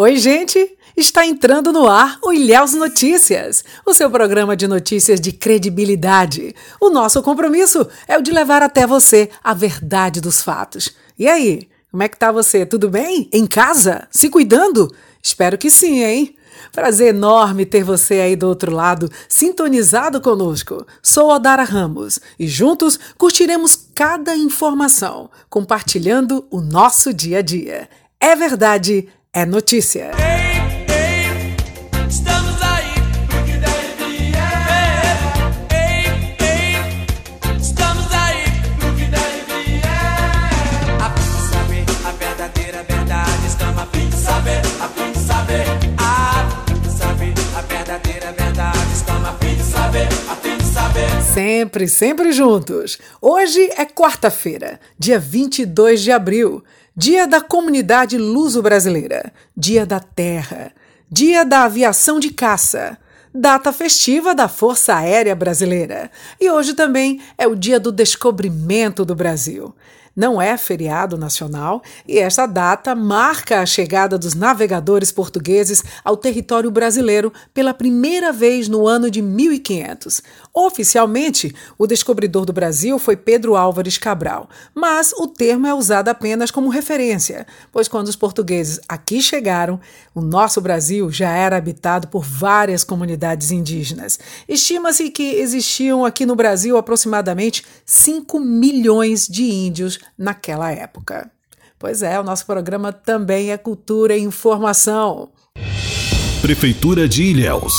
Oi, gente! Está entrando no ar o Ilhéus Notícias, o seu programa de notícias de credibilidade. O nosso compromisso é o de levar até você a verdade dos fatos. E aí, como é que tá você? Tudo bem? Em casa? Se cuidando? Espero que sim, hein? Prazer enorme ter você aí do outro lado, sintonizado conosco. Sou Odara Ramos e juntos curtiremos cada informação, compartilhando o nosso dia a dia. É verdade, é notícia. Ei, ei, estamos aí pro que deve é. Ei, ei, estamos aí pro que deve é. A fim de saber a verdadeira verdade, estamos a fim de saber, a fim de saber. A fim de saber a verdadeira verdade, estamos a fim de saber, a fim de saber. Sempre, sempre juntos. Hoje é quarta-feira, dia 22 de abril. Dia da Comunidade Luso-Brasileira, Dia da Terra, Dia da Aviação de Caça, data festiva da Força Aérea Brasileira. E hoje também é o Dia do Descobrimento do Brasil não é feriado nacional e esta data marca a chegada dos navegadores portugueses ao território brasileiro pela primeira vez no ano de 1500. Oficialmente, o descobridor do Brasil foi Pedro Álvares Cabral, mas o termo é usado apenas como referência, pois quando os portugueses aqui chegaram, o nosso Brasil já era habitado por várias comunidades indígenas. Estima-se que existiam aqui no Brasil aproximadamente 5 milhões de índios naquela época. Pois é, o nosso programa também é cultura e informação. Prefeitura de Ilhéus.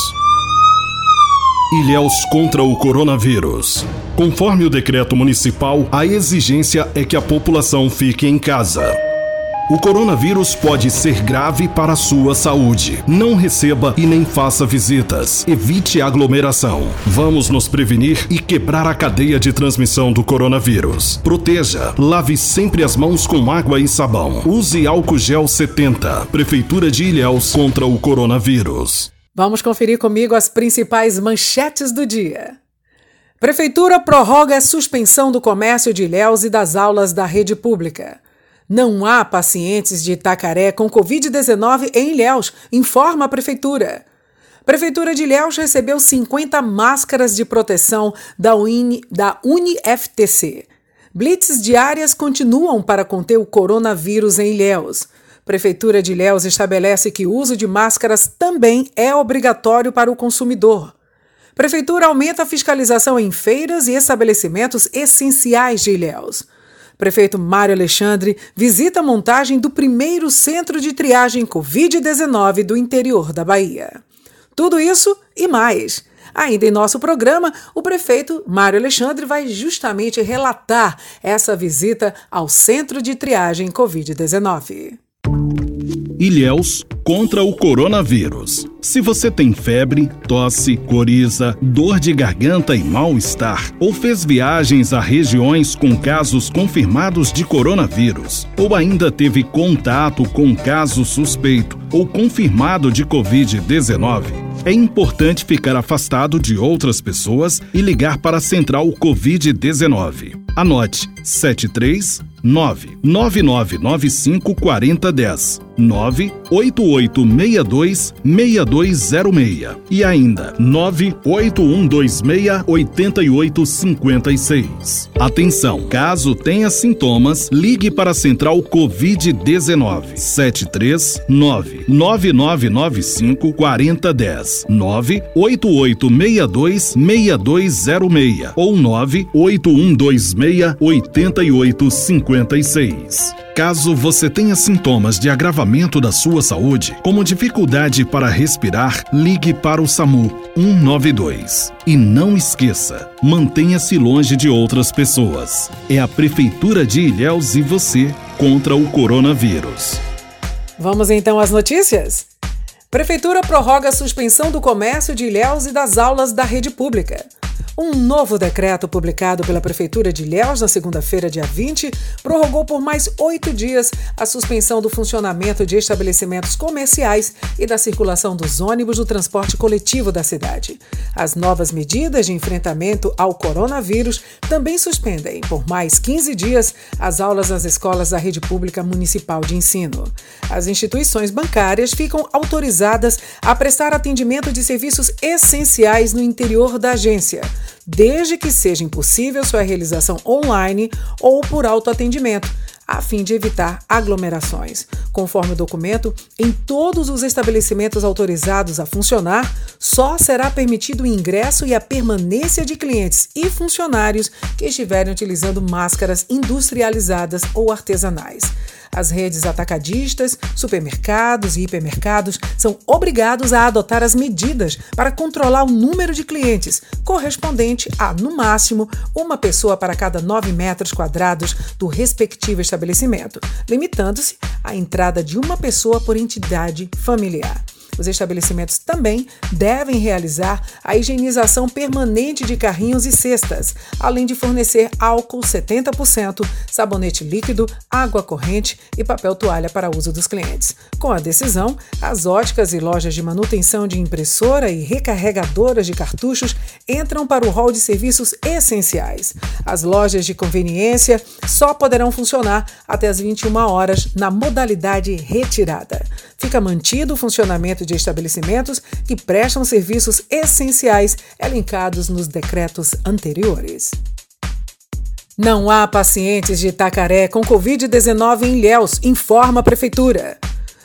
Ilhéus contra o coronavírus. Conforme o decreto municipal, a exigência é que a população fique em casa. O coronavírus pode ser grave para a sua saúde. Não receba e nem faça visitas. Evite aglomeração. Vamos nos prevenir e quebrar a cadeia de transmissão do coronavírus. Proteja. Lave sempre as mãos com água e sabão. Use álcool gel 70. Prefeitura de Ilhéus contra o coronavírus. Vamos conferir comigo as principais manchetes do dia. Prefeitura prorroga a suspensão do comércio de Ilhéus e das aulas da rede pública. Não há pacientes de Itacaré com Covid-19 em Ilhéus, informa a Prefeitura. Prefeitura de Ilhéus recebeu 50 máscaras de proteção da, Uni, da UniFTC. Blitzes diárias continuam para conter o coronavírus em Ilhéus. Prefeitura de Ilhéus estabelece que o uso de máscaras também é obrigatório para o consumidor. Prefeitura aumenta a fiscalização em feiras e estabelecimentos essenciais de Ilhéus. Prefeito Mário Alexandre visita a montagem do primeiro centro de triagem Covid-19 do interior da Bahia. Tudo isso e mais. Ainda em nosso programa, o prefeito Mário Alexandre vai justamente relatar essa visita ao centro de triagem Covid-19. Ilhéus contra o coronavírus. Se você tem febre, tosse, coriza, dor de garganta e mal-estar, ou fez viagens a regiões com casos confirmados de coronavírus, ou ainda teve contato com caso suspeito ou confirmado de Covid-19, é importante ficar afastado de outras pessoas e ligar para a Central Covid-19. Anote 73 99995 4010 98862 6206 e ainda 98126 8856. Atenção, caso tenha sintomas, ligue para a Central Covid-19 739 9995 4010 98862 6206 ou 98126 8856. Caso você tenha sintomas de agravamento da sua saúde, como dificuldade para respirar, ligue para o SAMU 192. E não esqueça, mantenha-se longe de outras pessoas. É a Prefeitura de Ilhéus e você contra o coronavírus. Vamos então às notícias? Prefeitura prorroga a suspensão do comércio de Ilhéus e das aulas da rede pública. Um novo decreto publicado pela Prefeitura de Ilhéus na segunda-feira, dia 20, prorrogou por mais oito dias a suspensão do funcionamento de estabelecimentos comerciais e da circulação dos ônibus do transporte coletivo da cidade. As novas medidas de enfrentamento ao coronavírus também suspendem, por mais 15 dias, as aulas nas escolas da rede pública municipal de ensino. As instituições bancárias ficam autorizadas a prestar atendimento de serviços essenciais no interior da agência desde que seja impossível sua realização online ou por autoatendimento, a fim de evitar aglomerações. Conforme o documento, em todos os estabelecimentos autorizados a funcionar, só será permitido o ingresso e a permanência de clientes e funcionários que estiverem utilizando máscaras industrializadas ou artesanais. As redes atacadistas, supermercados e hipermercados são obrigados a adotar as medidas para controlar o número de clientes, correspondente a, no máximo, uma pessoa para cada 9 metros quadrados do respectivo estabelecimento, limitando-se à entrada de uma pessoa por entidade familiar. Os estabelecimentos também devem realizar a higienização permanente de carrinhos e cestas, além de fornecer álcool 70%, sabonete líquido, água corrente e papel toalha para uso dos clientes. Com a decisão, as óticas e lojas de manutenção de impressora e recarregadoras de cartuchos entram para o rol de serviços essenciais. As lojas de conveniência só poderão funcionar até as 21 horas na modalidade retirada. Fica mantido o funcionamento de estabelecimentos que prestam serviços essenciais elencados nos decretos anteriores. Não há pacientes de Itacaré com Covid-19 em Ilhéus, informa a Prefeitura.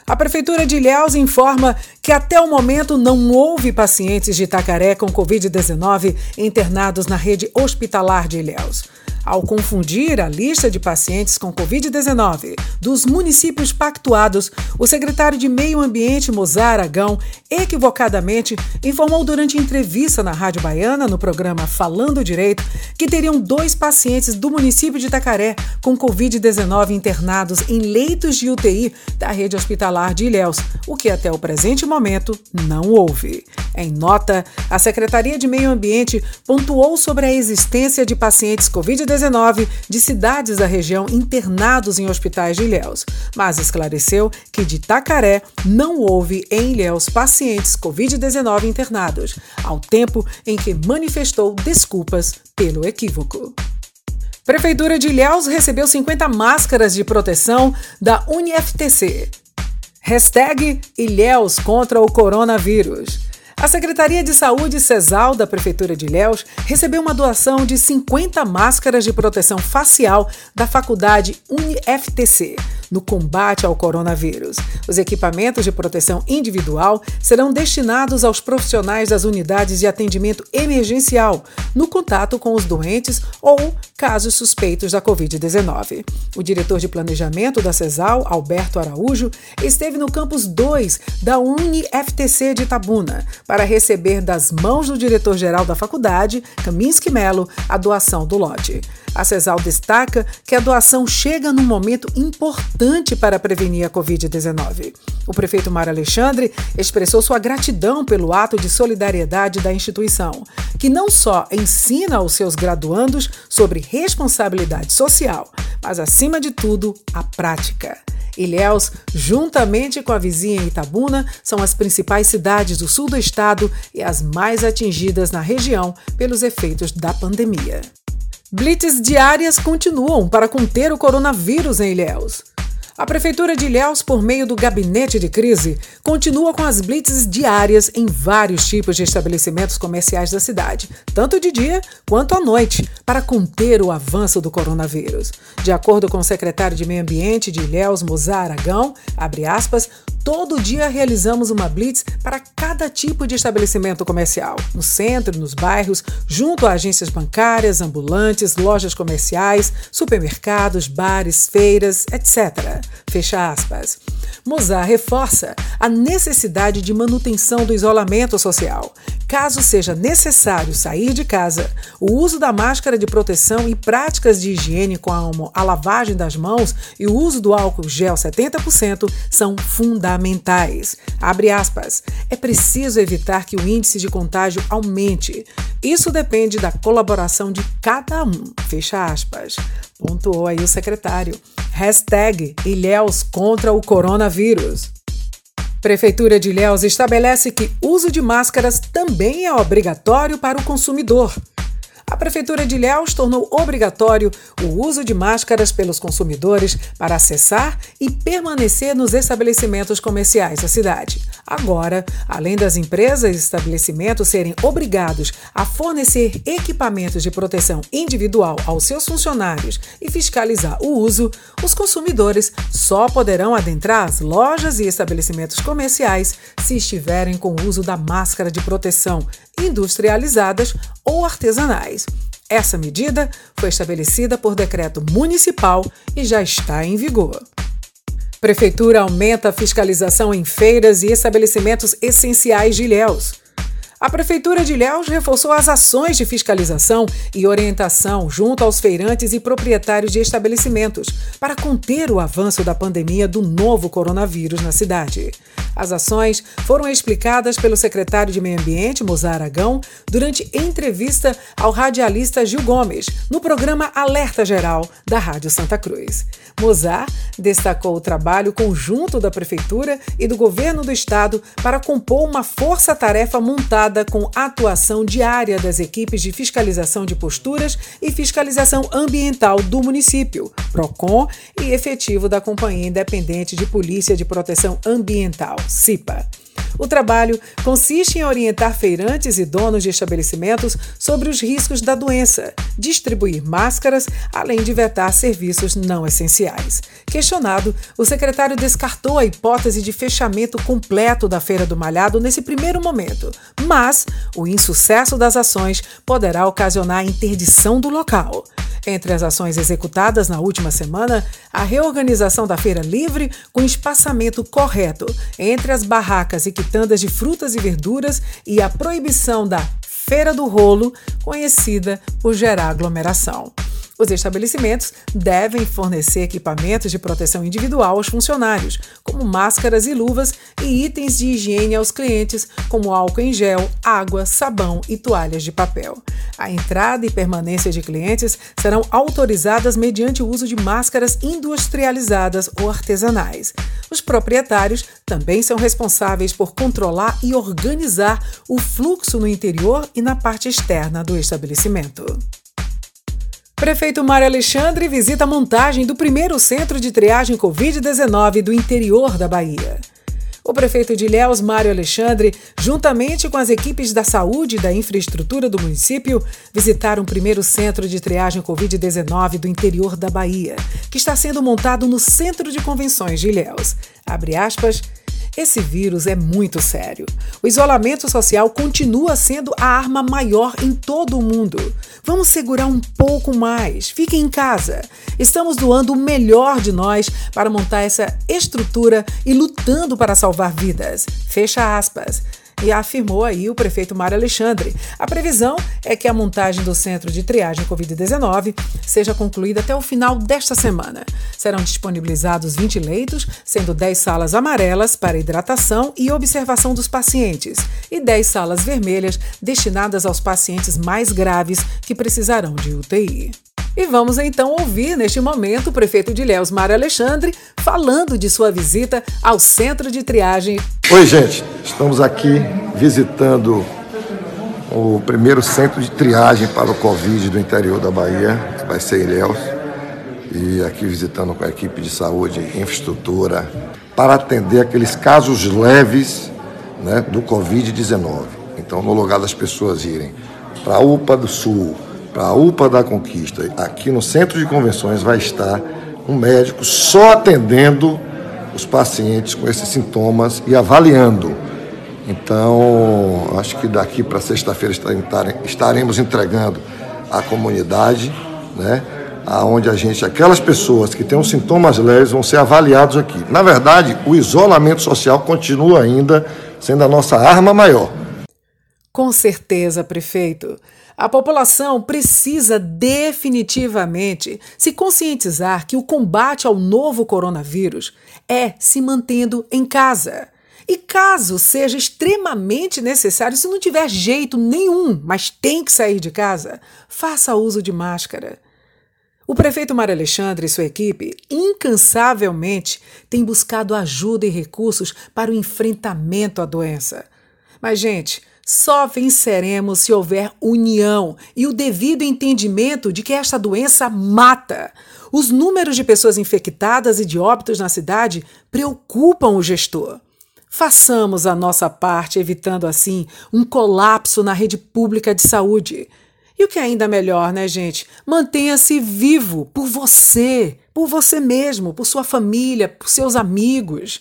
A Prefeitura de Ilhéus informa que até o momento não houve pacientes de Itacaré com Covid-19 internados na rede hospitalar de Ilhéus. Ao confundir a lista de pacientes com Covid-19 dos municípios pactuados, o secretário de Meio Ambiente, Mozar Aragão, equivocadamente informou durante entrevista na Rádio Baiana, no programa Falando Direito, que teriam dois pacientes do município de Itacaré com Covid-19 internados em leitos de UTI da rede hospitalar de Ilhéus, o que até o presente momento não houve. Em nota, a Secretaria de Meio Ambiente pontuou sobre a existência de pacientes Covid-19 de cidades da região internados em hospitais de Ilhéus, mas esclareceu que de Tacaré não houve em Ilhéus pacientes Covid-19 internados, ao tempo em que manifestou desculpas pelo equívoco. Prefeitura de Ilhéus recebeu 50 máscaras de proteção da UniFTC. Hashtag Ilhéus contra o coronavírus. A Secretaria de Saúde CESAL da Prefeitura de Ilhéus recebeu uma doação de 50 máscaras de proteção facial da Faculdade UniFTC no combate ao coronavírus. Os equipamentos de proteção individual serão destinados aos profissionais das unidades de atendimento emergencial, no contato com os doentes ou casos suspeitos da Covid-19. O diretor de planejamento da CESAL, Alberto Araújo, esteve no campus 2 da UniFTC de Itabuna para receber das mãos do diretor-geral da faculdade, Kaminsky Melo, a doação do lote. A CESAL destaca que a doação chega num momento importante para prevenir a Covid-19. O prefeito Mário Alexandre expressou sua gratidão pelo ato de solidariedade da instituição, que não só ensina aos seus graduandos sobre responsabilidade social, mas, acima de tudo, a prática. Ilhéus, juntamente com a vizinha Itabuna, são as principais cidades do sul do estado e as mais atingidas na região pelos efeitos da pandemia. Blitz diárias continuam para conter o coronavírus em Ilhéus. A Prefeitura de Ilhéus, por meio do Gabinete de Crise, continua com as blitzes diárias em vários tipos de estabelecimentos comerciais da cidade, tanto de dia quanto à noite, para conter o avanço do coronavírus. De acordo com o secretário de Meio Ambiente de Ilhéus, Mozar Aragão, abre aspas, Todo dia realizamos uma blitz para cada tipo de estabelecimento comercial, no centro, nos bairros, junto a agências bancárias, ambulantes, lojas comerciais, supermercados, bares, feiras, etc. Fecha aspas. Mozart reforça a necessidade de manutenção do isolamento social. Caso seja necessário sair de casa, o uso da máscara de proteção e práticas de higiene como a lavagem das mãos e o uso do álcool gel 70% são fundamentais. Abre aspas. É preciso evitar que o índice de contágio aumente. Isso depende da colaboração de cada um. Fecha aspas. Pontuou aí o secretário. Hashtag Ilhéus contra o coronavírus. Prefeitura de Ilhéus estabelece que uso de máscaras também é obrigatório para o consumidor. A Prefeitura de Ilhéus tornou obrigatório o uso de máscaras pelos consumidores para acessar e permanecer nos estabelecimentos comerciais da cidade. Agora, além das empresas e estabelecimentos serem obrigados a fornecer equipamentos de proteção individual aos seus funcionários e fiscalizar o uso, os consumidores só poderão adentrar as lojas e estabelecimentos comerciais se estiverem com o uso da máscara de proteção industrializadas ou artesanais. Essa medida foi estabelecida por decreto municipal e já está em vigor. Prefeitura aumenta a fiscalização em feiras e estabelecimentos essenciais de Ilhéus. A Prefeitura de Ilhéus reforçou as ações de fiscalização e orientação junto aos feirantes e proprietários de estabelecimentos para conter o avanço da pandemia do novo coronavírus na cidade. As ações foram explicadas pelo secretário de Meio Ambiente, Mozar Aragão, durante entrevista ao radialista Gil Gomes, no programa Alerta Geral da Rádio Santa Cruz. Mozar destacou o trabalho conjunto da Prefeitura e do Governo do Estado para compor uma força-tarefa montada com atuação diária das equipes de fiscalização de posturas e fiscalização ambiental do município, PROCON e efetivo da Companhia Independente de Polícia de Proteção Ambiental, CIPA. O trabalho consiste em orientar feirantes e donos de estabelecimentos sobre os riscos da doença, distribuir máscaras, além de vetar serviços não essenciais. Questionado, o secretário descartou a hipótese de fechamento completo da Feira do Malhado nesse primeiro momento, mas o insucesso das ações poderá ocasionar a interdição do local. Entre as ações executadas na última semana, a reorganização da feira livre com espaçamento correto entre as barracas e quitandas de frutas e verduras e a proibição da Feira do Rolo, conhecida por gerar aglomeração. Os estabelecimentos devem fornecer equipamentos de proteção individual aos funcionários, como máscaras e luvas, e itens de higiene aos clientes, como álcool em gel, água, sabão e toalhas de papel. A entrada e permanência de clientes serão autorizadas mediante o uso de máscaras industrializadas ou artesanais. Os proprietários também são responsáveis por controlar e organizar o fluxo no interior e na parte externa do estabelecimento. Prefeito Mário Alexandre visita a montagem do primeiro centro de triagem Covid-19 do interior da Bahia. O prefeito de Ilhéus, Mário Alexandre, juntamente com as equipes da saúde e da infraestrutura do município, visitaram o primeiro centro de triagem Covid-19 do interior da Bahia, que está sendo montado no Centro de Convenções de Ilhéus. Abre aspas. Esse vírus é muito sério. O isolamento social continua sendo a arma maior em todo o mundo. Vamos segurar um pouco mais. Fiquem em casa. Estamos doando o melhor de nós para montar essa estrutura e lutando para salvar vidas. Fecha aspas e afirmou aí o prefeito Mário Alexandre. A previsão é que a montagem do centro de triagem Covid-19 seja concluída até o final desta semana. Serão disponibilizados 20 leitos, sendo 10 salas amarelas para hidratação e observação dos pacientes e 10 salas vermelhas destinadas aos pacientes mais graves que precisarão de UTI. E vamos então ouvir neste momento o prefeito de Ilhéus, Mário Alexandre, falando de sua visita ao centro de triagem. Oi, gente, estamos aqui visitando o primeiro centro de triagem para o Covid do interior da Bahia, que vai ser Ilhéus, e aqui visitando com a equipe de saúde e infraestrutura para atender aqueles casos leves né, do Covid-19. Então, no lugar das pessoas irem para a UPA do Sul, a UPA da Conquista, aqui no Centro de Convenções, vai estar um médico só atendendo os pacientes com esses sintomas e avaliando. Então, acho que daqui para sexta-feira estaremos entregando à comunidade né, aonde a gente, aquelas pessoas que têm sintomas leves vão ser avaliados aqui. Na verdade, o isolamento social continua ainda sendo a nossa arma maior. Com certeza, prefeito. A população precisa definitivamente se conscientizar que o combate ao novo coronavírus é se mantendo em casa. E caso seja extremamente necessário, se não tiver jeito nenhum, mas tem que sair de casa, faça uso de máscara. O prefeito Mário Alexandre e sua equipe incansavelmente têm buscado ajuda e recursos para o enfrentamento à doença. Mas, gente, só venceremos se houver união e o devido entendimento de que esta doença mata. Os números de pessoas infectadas e de óbitos na cidade preocupam o gestor. Façamos a nossa parte, evitando assim um colapso na rede pública de saúde. E o que é ainda melhor, né, gente? Mantenha-se vivo por você, por você mesmo, por sua família, por seus amigos.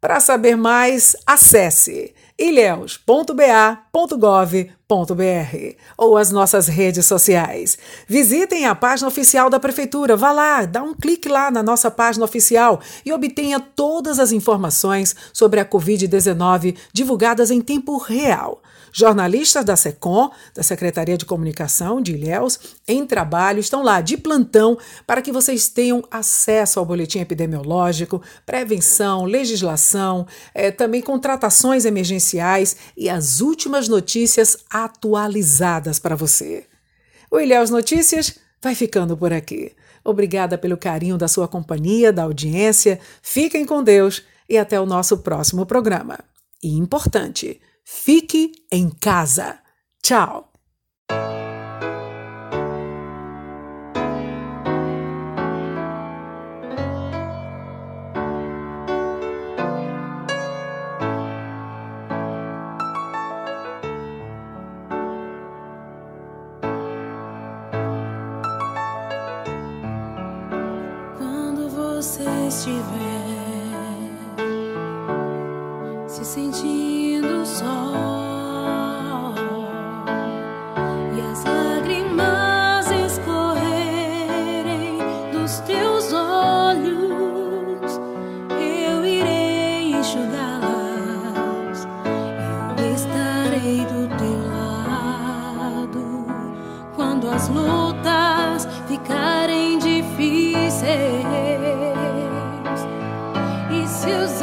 Para saber mais, acesse ilhéus.ba.gov.br ou as nossas redes sociais. Visitem a página oficial da Prefeitura. Vá lá, dá um clique lá na nossa página oficial e obtenha todas as informações sobre a Covid-19 divulgadas em tempo real. Jornalistas da SECOM, da Secretaria de Comunicação de Ilhéus, em trabalho, estão lá de plantão para que vocês tenham acesso ao boletim epidemiológico, prevenção, legislação, é, também contratações emergenciais e as últimas notícias atualizadas para você. O Ilhéus Notícias vai ficando por aqui. Obrigada pelo carinho da sua companhia, da audiência. Fiquem com Deus e até o nosso próximo programa. E importante, Fique em casa. Tchau! As lutas ficarem difíceis. E se os